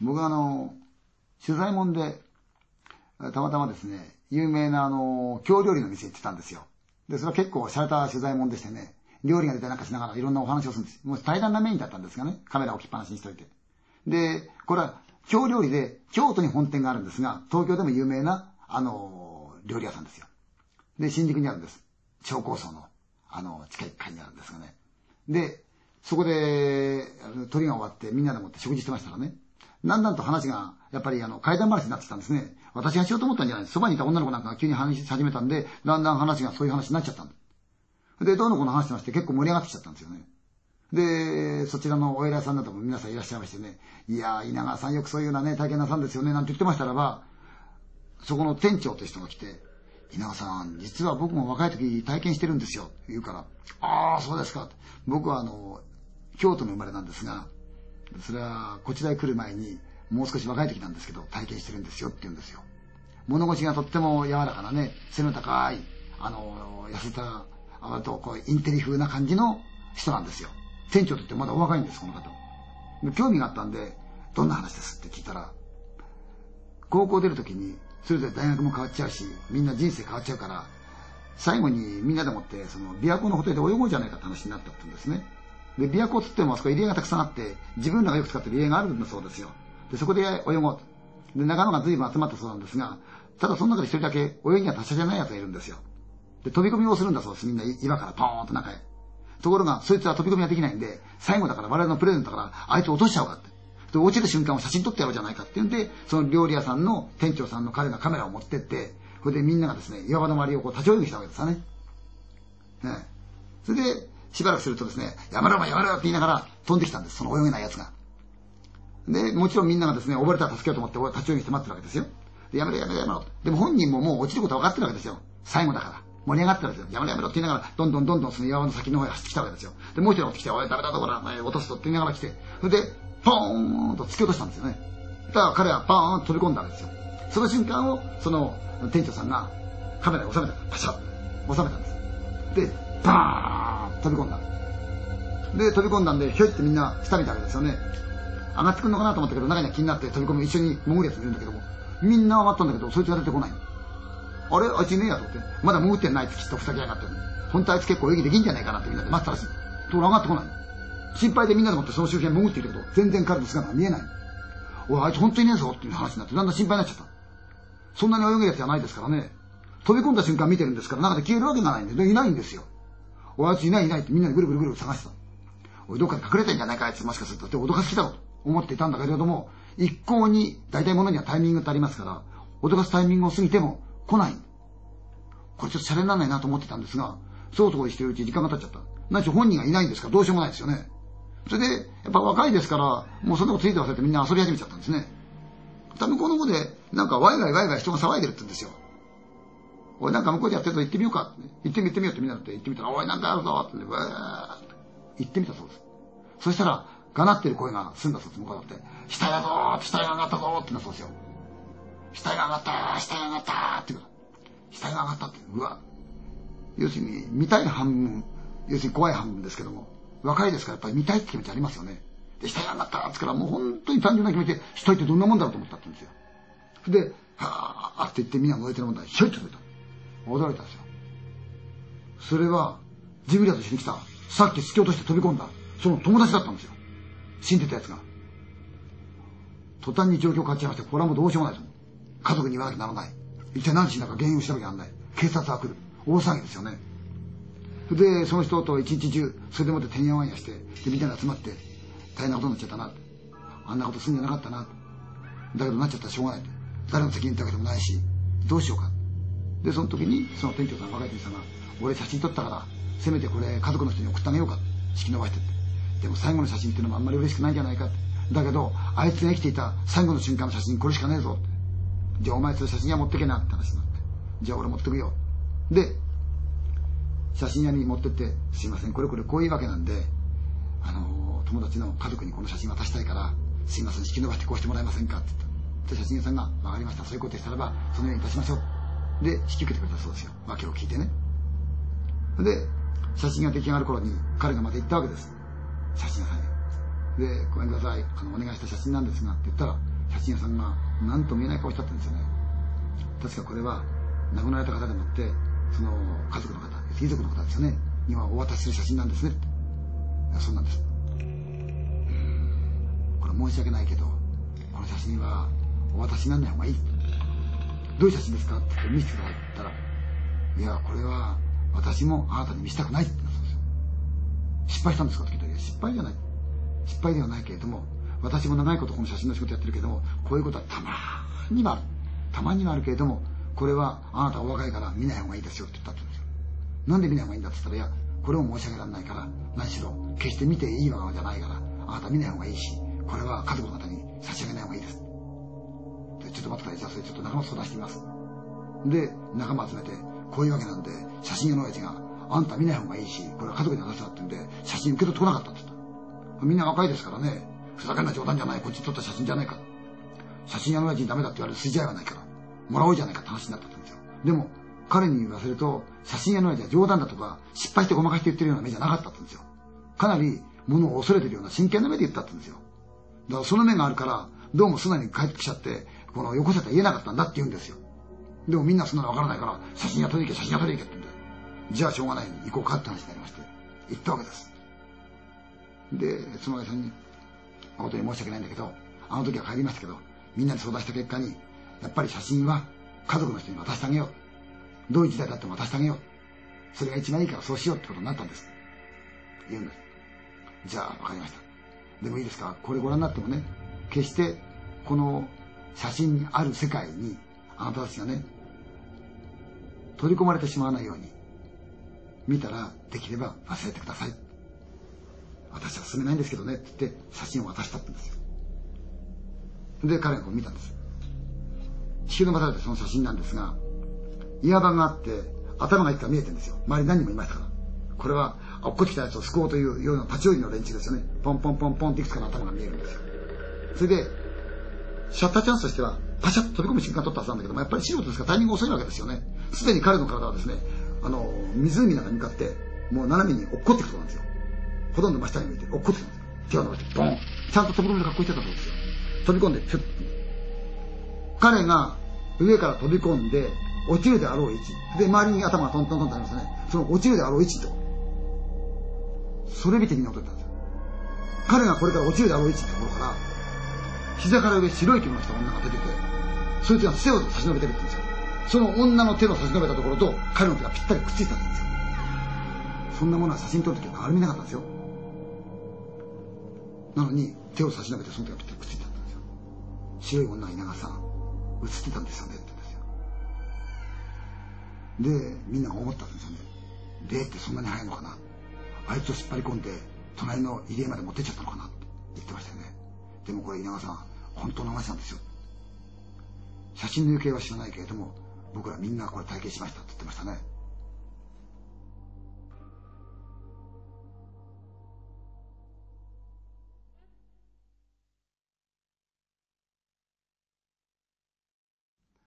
僕はあの、取材もんで、たまたまですね、有名なあの、京料理の店行ってたんですよ。で、それは結構洒落た取材もんでしてね、料理が出たなんかしながらいろんなお話をするんです。もう平らなメインだったんですがね、カメラ置きっぱなしにしといて。で、これは京料理で、京都に本店があるんですが、東京でも有名な、あの、料理屋さんですよ。で、新宿にあるんです。超高層の、あの、地下1階にあるんですがね。で、そこで、鳥が終わってみんなでもって食事してましたらね、だんだんと話が、やっぱりあの、階段話になってたんですね。私がしようと思ったんじゃないそばにいた女の子なんかが急に話し始めたんで、だんだん話がそういう話になっちゃったんで、どうの子の話してまして結構盛り上がってきちゃったんですよね。で、そちらのお偉いさんなども皆さんいらっしゃいましてね、いやー、稲川さんよくそういうようなね、体験なさんですよね、なんて言ってましたらば、そこの店長という人が来て、稲川さん、実は僕も若い時体験してるんですよ、言うから、ああ、そうですか。僕はあの、京都の生まれなんですが、それはこちらへ来る前に、もう少し若い時なんですけど、体験してるんですよって言うんですよ。物腰がとっても柔らかなね、背の高い、あの、痩せた、あとこうインテリ風な感じの人なんですよ。店長とってまだお若いんです、この方。興味があったんで、どんな話ですって聞いたら、高校出るときに、それぞれ大学も変わっちゃうし、みんな人生変わっちゃうから、最後にみんなでもって、その、琵琶湖のホテルで泳ごうじゃないかって話になったって言うんですね。で、琵琶湖つってもあそこ入り江がたくさんあって、自分らがよく使ってる入り江があるんだそうですよ。で、そこで泳ごうと。で、仲間が随分集まったそうなんですが、ただその中で一人だけ泳ぎが達者じゃない奴がいるんですよ。で、飛び込みをするんだそうです。みんな岩からポーンと中へ。ところが、そいつは飛び込みができないんで、最後だから我々のプレゼントだから、あいつ落としちゃおうかって。で、落ちる瞬間を写真撮ってやろうじゃないかって言うんで、その料理屋さんの店長さんの彼がカメラを持ってって、それでみんながですね、岩場の周りをこう立ち泳ぎしたわけですよね。ね。それで、しばらくするとですね、やめろやめろって言いながら飛んできたんです、その泳げない奴が。で、もちろんみんながですね、溺れたら助けようと思って立ち泳ぎして待ってるわけですよ。でやめろやめろやめろ。でも本人ももう落ちることは分かってるわけですよ。最後だから。盛り上がってるんですよ。やめろやめろって言いながら、どんどんどんどんその岩の先の方へ走ってきたわけですよ。で、もう一人持ってきて、おい、ダメだぞ、こら、落とすとって言いながら来て、それで、ポーンと突き落としたんですよね。だから彼はパーンと飛び込んだわけですよ。その瞬間を、その店長さんがカメラで収めた。パシャッ収めたんです。で、バーン飛び込んだ。で、飛び込んだんで、ひょいってみんな下見たわけですよね。上がってくるのかなと思ったけど、中には気になって飛び込み一緒に潜るやついるんだけども、みんな上がったんだけど、そいつが出てこない。あれ？あいついねえやと思って。まだ潜ってないつきっとふざけやがって。本当あいつ結構泳ぎできんじゃないかなってみんなで待ったらしい。ところ上がってこない。心配でみんなでもってその周辺潜っているけど、全然彼の姿が見えない。おい、あいつ本当にいねえぞっていう話になって、だんだん心配になっちゃった。そんなに泳げるやつじゃないですからね。飛び込んだ瞬間見てるんですから、中で消えるわけがないんで、いないんですよ。おい、あいついないいないってみんなでぐるぐるぐる探してた。おい、どっかに隠れてんじゃないか、あいつもしかすると。って脅かす気だろ思っていたんだけれども、一向に大体物にはタイミングってありますから、脅かすタイミングを過ぎても来ない。これちょっとシャレにならないなと思ってたんですが、そうとこしてるうち時間が経っちゃった。何しろ本人がいないんですからどうしようもないですよね。それで、やっぱ若いですから、もうそんなことついて忘れてみんな遊び始めちゃったんですね。た向こうの方で、なんかワイワイワイワイ人が騒いでるって言うんですよ。おい、なんか向こうでやってると行ってみようか。行ってみ、行ってみようってみんなって言ってみたら、おい、なんかあるぞって、わーって行ってみたそうです。そしたら、がなってる声が済んだそうです、向こうだって。死体だぞー死体が上がったぞーって言うんだそうですよ。死体が上がったー死体が上がったーって言うから。死体が上がったって、うわ。要するに、見たい半分、要するに怖い半分ですけども、若いですからやっぱり見たいって気持ちありますよね。で、死体が上がったってからもう本当に単純な気持ちで、死体ってどんなもんだろうと思ったって言うんですよ。で、はぁーって言ってみんな燃えてるもんだ。ひょいって飛いた。驚いたんですよ。それは、ジブリアと一緒に来た、さっき突き落として飛び込んだ、その友達だったんですよ。死んでた奴が。途端に状況変わっちゃいまして、これはもうどうしようもないです。家族に言わなきゃならない。一体何しんだか原因を調べなきゃならない。警察は来る。大騒ぎですよね。で、その人と一日中、それでもっててんやわんやして、で、みんなで集まって、大変なことになっちゃったな。あんなことすんじゃなかったな。だけどなっちゃったらしょうがない。誰の責任ってわけでもないし、どうしようか。で、その時に、その店長さん、若い店さんが、俺写真撮ったから、せめてこれ家族の人に送ってあげようか。引き伸ばしてって。でも最後の写真っていうのもあんまり嬉しくないんじゃないかって。だけど、あいつが生きていた最後の瞬間の写真これしかねえぞ。じゃあお前それ写真屋持ってけなって話になって。じゃあ俺持ってくよ。で、写真屋に持ってって、すいません、これこれこういうわけなんで、あの、友達の家族にこの写真渡したいから、すいません、引き伸ばしてこうしてもらえませんかって言った。で、写真屋さんが、わかりました、そういうことでしたらば、そのようにいたしましょう。で、引き受けてくれたそうですよ。訳を聞いてね。で、写真が出来上がる頃に、彼がまた行ったわけです。写真屋さんに。で、ごめんなさい、あの、お願いした写真なんですが、って言ったら、写真屋さんが、なんと見えない顔しちゃったんですよね。確かこれは、亡くなられた方でもって、その、家族の方、遺族の方ですよね、にはお渡しする写真なんですね。そうなんです。これ申し訳ないけど、この写真はお渡しにならない方がいい。どういう写真ですか？って見せてくださいって言ったら、いや、これは私もあなたに見せたくないって言ったん。失敗したんですか？って聞いたら、失敗じゃない。失敗ではないけれども、私も長いことこの写真の仕事やってるけども、こういうことはたまにはある。たまにはあるけれども、これはあなたお若いから見ない方がいいですよって言ったって言うんですよ。なんで見ない方がいいんだって言ったら、いや、これも申し訳られないから、何しろ、決して見ていいわけじゃないから、あなた見ない方がいいし、これは家族の方に差し上げない方がいいです。でちょっと待ってください。じゃあそれちょっと仲間相談してみます。で、仲間集めて、こういうわけなんで、写真屋の親父が、あんた見ない方がいいし、これは家族に話したってんで、写真受け取ってこなかったって言った。みんな若いですからね、ふざけんな冗談じゃない、こっち撮った写真じゃないか。写真屋の親父にダメだって言われる筋合いはないから、もらおうじゃないかって話になったんですよ。でも、彼に言わせると、写真屋の親父は冗談だとか、失敗してごまかして言ってるような目じゃなかったんですよ。かなり、物を恐れてるような真剣な目で言ったんですよ。だからその目があるから、どうも素直に帰ってきちゃって、この、よこせと言えなかったんだって言うんですよ。でもみんなそんなのわからないから、写真屋取り行け、写真屋取り行けって言うんで、じゃあしょうがない行こうかって話になりまして、行ったわけです。で、その親さんに、誠に申し訳ないんだけど、あの時は帰りましたけど、みんなで相談した結果に、やっぱり写真は家族の人に渡してあげよう。どういう時代だっても渡してあげよう。それが一番いいからそうしようってことになったんです。言うんです。じゃあ、わかりました。でもいいですかこれご覧になってもね、決してこの写真にある世界にあなたたちがね、取り込まれてしまわないように、見たらできれば忘れてください。私は進めないんですけどねって言って写真を渡したってんですよ。で、彼がこう見たんです。地球のまたその写真なんですが、岩場があって、頭がいくか見えてるんですよ。周り何人もいましたから。これは、落っこちたやつを救おうというような立ち寄りの連中ですよね。ポンポンポンポンっていくつかの頭が見えるんですよ。それで、シャッターチャンスとしては、パシャッと飛び込む瞬間取ったはずなんだけども、やっぱり素人ですからタイミング遅いわけですよね。すでに彼の体はですね、あの、湖の中に向かって、もう斜めに落っこってくとなんですよ。ほとんど真下に向いて落っこってくるんですよ。手を伸ばして、ボンちゃんと飛び込みで格好してたそうですよ。飛び込んで、ふっ彼が上から飛び込んで、落ちるであろう位置。で、周りに頭がトントントンとありますね。その落ちるであろう位置と。それ見てみんな驚いたんですよ。彼がこれから落ちるであろう位置ってところから、膝から上白い着物を着た女が出てて、そいつが背を差し伸べてるって言うんですよ。その女の手の差し伸べたところと彼の手がぴったりくっついたんですよ。そんなものは写真撮るときは誰も見なかったんですよ。なのに手を差し伸べてその手がぴったりくっついたんですよ。白い女が稲川さん、映ってたんですよねって言うんですよ。で、みんなが思ったんですよね。霊ってそんなに速いのかな。あいつを引っ張り込んで、隣の入江まで持ってっちゃったのかなって言ってましたよね。でもこれ稲川さん、本当の話なんですよ。写真の行方は知らないけれども、僕らみんなこれ体験しましたって言ってましたね。